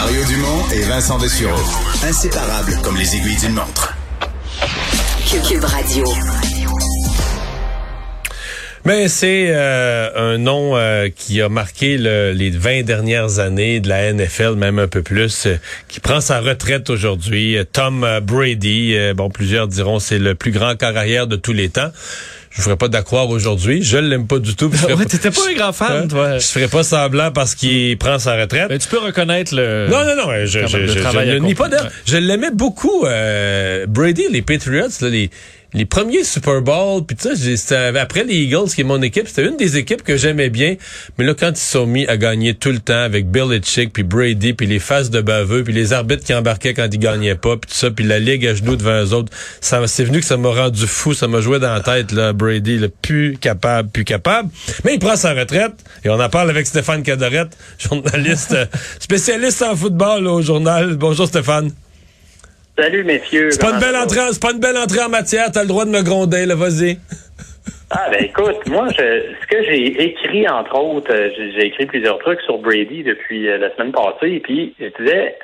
Mario Dumont et Vincent Dessureau. Inséparables comme les aiguilles d'une montre. Cube Radio. Mais c'est euh, un nom euh, qui a marqué le, les 20 dernières années de la NFL, même un peu plus, euh, qui prend sa retraite aujourd'hui. Tom Brady, bon, plusieurs diront c'est le plus grand carrière de tous les temps. Je ne ferais pas d'accord aujourd'hui. Je l'aime pas du tout. Ouais, T'étais pas un grand fan, Hein? toi. Je ferais pas semblant parce qu'il prend sa retraite. Mais tu peux reconnaître le. Non, non, non, je, je, je, je ne nie pas. Je l'aimais beaucoup. euh, Brady, les Patriots, là, les, les premiers Super Bowl, puis tu sais, après les Eagles, qui est mon équipe, c'était une des équipes que j'aimais bien. Mais là, quand ils sont mis à gagner tout le temps avec Belichick, puis Brady, puis les faces de baveux, puis les arbitres qui embarquaient quand ils gagnaient pas, puis tout ça, puis la ligue à genoux devant eux autres, ça, c'est venu que ça m'a rendu fou, ça m'a joué dans la tête, là, Brady, le plus capable, plus capable. Mais il prend sa retraite, et on en parle avec Stéphane Cadorette, journaliste spécialiste en football au journal. Bonjour Stéphane. Salut, messieurs. C'est pas une belle entrée, c'est pas une belle entrée en matière, t'as le droit de me gronder, là, vas-y. Ah, ben écoute, moi, je, ce que j'ai écrit, entre autres, euh, j'ai j'ai écrit plusieurs trucs sur Brady depuis euh, la semaine passée, et puis je disais,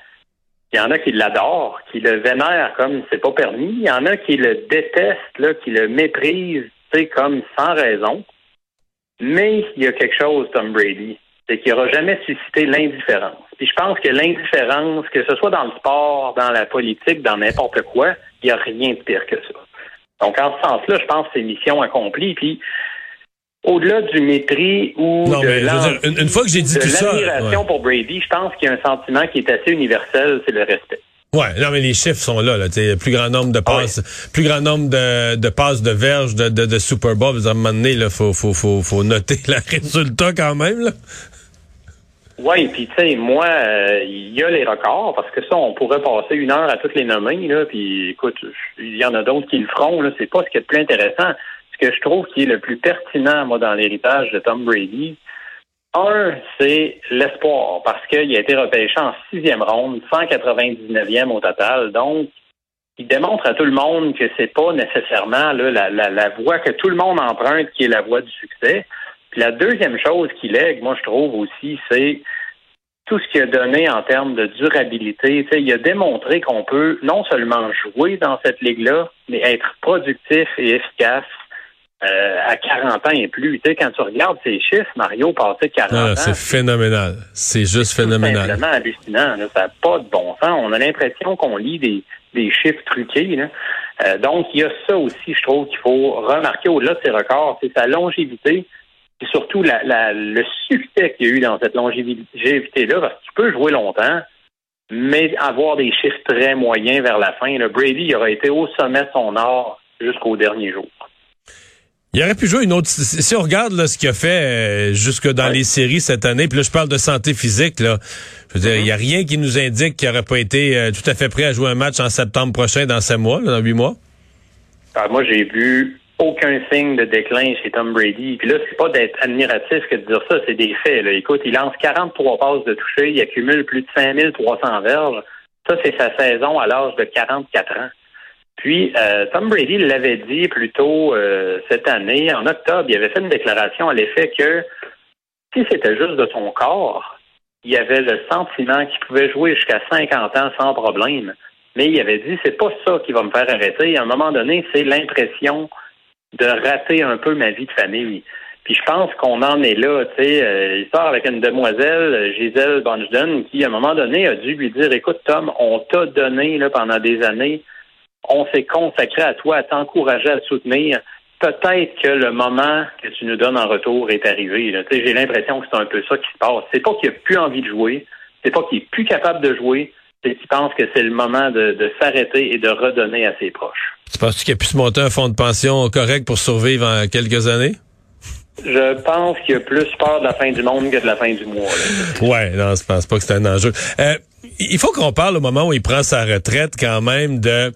il y en a qui l'adorent, qui le vénèrent comme c'est pas permis, il y en a qui le détestent, là, qui le méprisent, tu sais, comme sans raison. Mais il y a quelque chose, Tom Brady, c'est qu'il n'aura jamais suscité l'indifférence. Puis je pense que l'indifférence, que ce soit dans le sport, dans la politique, dans n'importe quoi, il n'y a rien de pire que ça. Donc, en ce sens-là, je pense que c'est mission accomplie. Puis, au-delà du mépris ou Non, de, mais dire, une, une fois que j'ai dit de tout ça. l'admiration ouais. pour Brady, je pense qu'il y a un sentiment qui est assez universel, c'est le respect. Ouais, non, mais les chiffres sont là, là. plus grand nombre de passes, plus grand nombre de, de passes de verges de, de, de Super Bowl. À un moment donné, là, faut, faut, faut, faut noter le résultat quand même, là. Oui, puis tu sais, moi, euh, il y a les records, parce que ça, on pourrait passer une heure à toutes les nommer, là, puis écoute, il y en a d'autres qui le feront, là, c'est pas ce qui est le plus intéressant. Ce que je trouve qui est le plus pertinent, moi, dans l'héritage de Tom Brady, un, c'est l'espoir, parce qu'il a été repêché en sixième ronde, 199e au total, donc il démontre à tout le monde que c'est pas nécessairement la voie que tout le monde emprunte qui est la voie du succès. Puis la deuxième chose qu'il lègue, moi je trouve aussi, c'est tout ce qu'il a donné en termes de durabilité. Tu sais, il a démontré qu'on peut non seulement jouer dans cette ligue-là, mais être productif et efficace euh, à 40 ans et plus. Tu sais, quand tu regardes ces chiffres, Mario passé 40 Ah, ans, c'est phénoménal. C'est juste phénoménal. simplement hallucinant. là. Ça n'a pas de bon sens. On a l'impression qu'on lit des, des chiffres truqués. là. Euh, donc, il y a ça aussi, je trouve, qu'il faut remarquer au-delà de ses records, c'est sa longévité et surtout la, la- le succès qu'il y a eu dans cette longévité-là, parce qu'il peut jouer longtemps, mais avoir des chiffres très moyens vers la fin. Là. Brady il aurait été au sommet de son art jusqu'au dernier jour. Il aurait pu jouer une autre. Si on regarde là, ce qu'il a fait euh, jusque dans Ouais. les séries cette année, puis là je parle de santé physique là. Je veux dire, il y a rien qui nous indique qu'il n'aurait pas été euh, tout à fait prêt à jouer un match en septembre prochain, dans sept mois, là, dans huit mois. Ah, moi, j'ai vu aucun signe de déclin chez Tom Brady. Puis là, c'est pas d'être admiratif que de dire ça, c'est des faits. Là. Écoute, il lance 43 passes de toucher, il accumule plus de 5300 verges. Ça, c'est sa saison à l'âge de 44 ans. Puis, euh, Tom Brady l'avait dit plus tôt euh, cette année, en octobre, il avait fait une déclaration à l'effet que si c'était juste de son corps, il avait le sentiment qu'il pouvait jouer jusqu'à 50 ans sans problème. Mais il avait dit, c'est pas ça qui va me faire arrêter. À un moment donné, c'est l'impression de rater un peu ma vie de famille. Puis je pense qu'on en est là, tu sais. euh, il sort avec une demoiselle, euh, Gisèle Bonjden, qui à un moment donné a dû lui dire, écoute Tom, on t'a donné là pendant des années, on s'est consacré à toi, à t'encourager, à te soutenir. Peut-être que le moment que tu nous donnes en retour est arrivé. Tu sais, J'ai l'impression que c'est un peu ça qui se passe. C'est pas qu'il a plus envie de jouer, c'est pas qu'il est plus capable de jouer, c'est qu'il pense que c'est le moment de, de s'arrêter et de redonner à ses proches. Tu penses qu'il a pu se monter un fonds de pension correct pour survivre en quelques années? Je pense qu'il y a plus peur de la fin du monde que de la fin du mois. là. Ouais, non, je pense pas que c'est un enjeu. Euh, il faut qu'on parle au moment où il prend sa retraite quand même de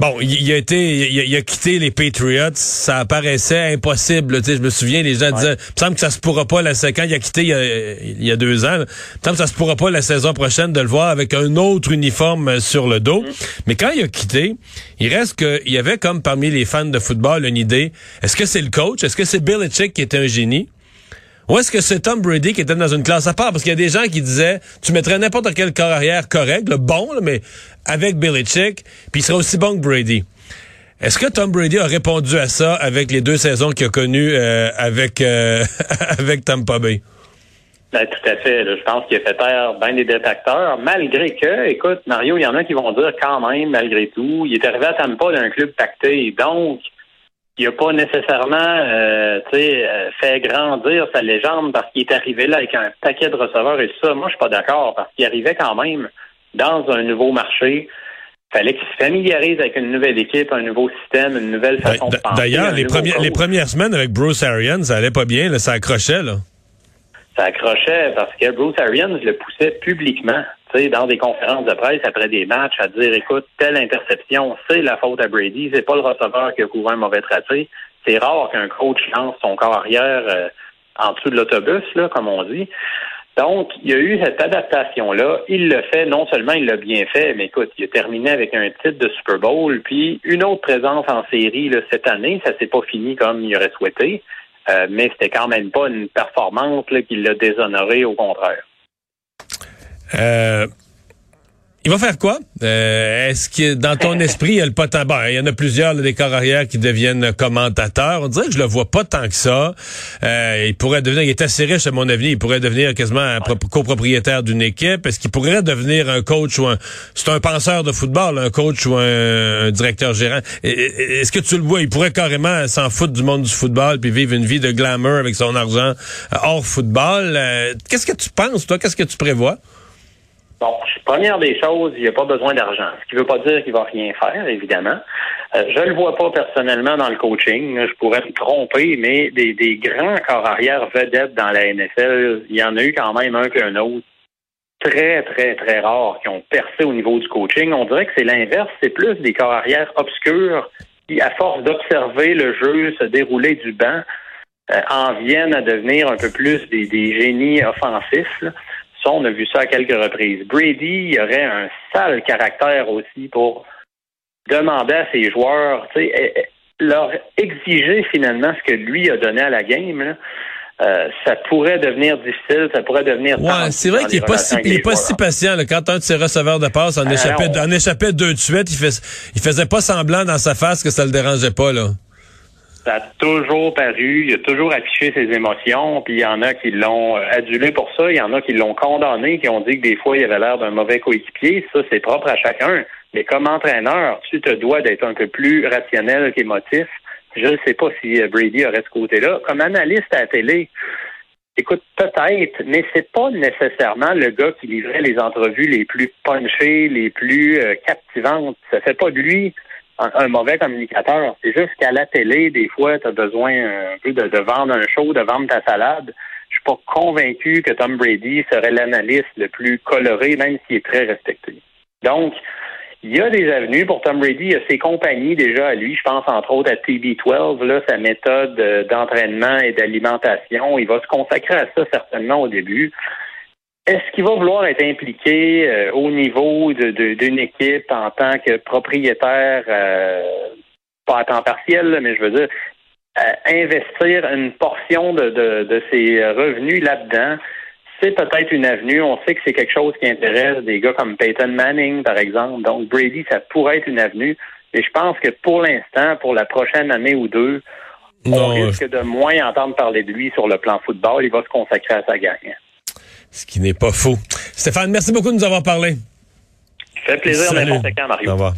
Bon, il, a été, il a, il a quitté les Patriots. Ça paraissait impossible. Tu sais, je me souviens, les gens disaient, il me semble que ça se pourra pas la quand il a quitté il y a, il y a deux ans. Il me semble que ça se pourra pas la saison prochaine de le voir avec un autre uniforme sur le dos. Mais quand il a quitté, il reste que il y avait comme parmi les fans de football une idée. Est-ce que c'est le coach? Est-ce que c'est Belichick qui était un génie? Ou est-ce que c'est Tom Brady qui était dans une classe à part? Parce qu'il y a des gens qui disaient, tu mettrais n'importe quel corps arrière correct, le bon, là, mais avec Belichick, puis il serait aussi bon que Brady. Est-ce que Tom Brady a répondu à ça avec les deux saisons qu'il a connues euh, avec, euh, avec Tampa Bay? Ben, tout à fait. là. Je pense qu'il a fait taire bien des détracteurs, malgré que, écoute, Mario, il y en a qui vont dire quand même, malgré tout, il est arrivé à Tampa d'un club pacté. Donc, il n'a pas nécessairement euh, tu sais, euh, fait grandir sa légende parce qu'il est arrivé là avec un paquet de receveurs et tout ça. Moi, je suis pas d'accord parce qu'il arrivait quand même dans un nouveau marché. Fallait qu'il se familiarise avec une nouvelle équipe, un nouveau système, une nouvelle façon de penser. D'ailleurs, les, premières les coach. premières semaines avec Bruce Arians, ça allait pas bien, là, ça accrochait. Là. ça accrochait parce que Bruce Arians le poussait publiquement, dans des conférences de presse après des matchs, à dire, écoute, telle interception, c'est la faute à Brady, c'est pas le receveur qui a couvert un mauvais tracé. C'est rare qu'un coach lance son corps arrière euh, en dessous de l'autobus, là, comme on dit. Donc, il y a eu cette adaptation-là. Il le fait, non seulement il l'a bien fait, mais écoute, il a terminé avec un titre de Super Bowl, puis une autre présence en série là, cette année. Ça s'est pas fini comme il aurait souhaité, euh, mais c'était quand même pas une performance là, qui l'a déshonoré, au contraire. Euh, il va faire quoi? Euh, Est-ce que dans ton esprit, il y a le potentiel? Il y en a plusieurs, là, des corps arrière qui deviennent commentateurs. On dirait que je le vois pas tant que ça. Euh, il pourrait devenir, il est assez riche à mon avis, il pourrait devenir quasiment un pro- copropriétaire d'une équipe. Est-ce qu'il pourrait devenir un coach ou un... C'est un penseur de football, un coach ou un, un directeur gérant. Est-ce que tu le vois? Il pourrait carrément s'en foutre du monde du football puis vivre une vie de glamour avec son argent euh, hors football. Euh, Qu'est-ce que tu penses, toi? Qu'est-ce que tu prévois? Bon, première des choses, il n'y a pas besoin d'argent. Ce qui ne veut pas dire qu'il va rien faire, évidemment. Euh, je le vois pas personnellement dans le coaching. Je pourrais me tromper, mais des, grands corps arrière vedettes dans la NFL, il y en a eu quand même un qu'un autre. Très, très, très rares qui ont percé au niveau du coaching. On dirait que c'est l'inverse. C'est plus des corps arrière obscurs qui, à force d'observer le jeu se dérouler du banc, euh, en viennent à devenir un peu plus des, génies offensifs. Ça, on a vu ça à quelques reprises. Brady il aurait un sale caractère aussi pour demander à ses joueurs, tu sais, eh, eh, leur exiger finalement ce que lui a donné à la game. là. Euh, ça pourrait devenir difficile, ça pourrait devenir Ouais, c'est vrai qu'il est pas si, il est pas si patient. là. Quand un de ses receveurs de passe en Ah, échappait, non. en échappait deux de suite, il, fais- il faisait pas semblant dans sa face que ça le dérangeait pas, là. Ça a toujours paru, il a toujours affiché ses émotions, puis il y en a qui l'ont euh, adulé pour ça, il y en a qui l'ont condamné, qui ont dit que des fois il avait l'air d'un mauvais coéquipier. Ça, c'est propre à chacun. Mais comme entraîneur, tu te dois d'être un peu plus rationnel qu'émotif. Je ne sais pas si euh, Brady aurait ce côté-là. Comme analyste à la télé, écoute, peut-être, mais c'est pas nécessairement le gars qui livrait les entrevues les plus punchées, les plus euh, captivantes. Ça fait pas de lui un, mauvais communicateur. C'est juste qu'à la télé, des fois, tu as besoin un peu de, de vendre un show, de vendre ta salade. Je suis pas convaincu que Tom Brady serait l'analyste le plus coloré, même s'il est très respecté. Donc, il y a des avenues pour Tom Brady. Il y a ses compagnies déjà à lui. Je pense entre autres à TB12, là, sa méthode euh, d'entraînement et d'alimentation. Il va se consacrer à ça certainement au début. Est-ce qu'il va vouloir être impliqué euh, au niveau de- de- d'une équipe en tant que propriétaire, euh, pas à temps partiel, là, mais je veux dire, euh, investir une portion de, de, ses revenus là-dedans? C'est peut-être une avenue. On sait que c'est quelque chose qui intéresse des gars comme Peyton Manning, par exemple. Donc, Brady, ça pourrait être une avenue. Mais je pense que pour l'instant, pour la prochaine année ou deux, on risque de moins entendre parler de lui sur le plan football. Il va se consacrer à sa gang. Ce qui n'est pas faux. Stéphane, merci beaucoup de nous avoir parlé. Ça fait plaisir n'importe quand, Mario. Au revoir.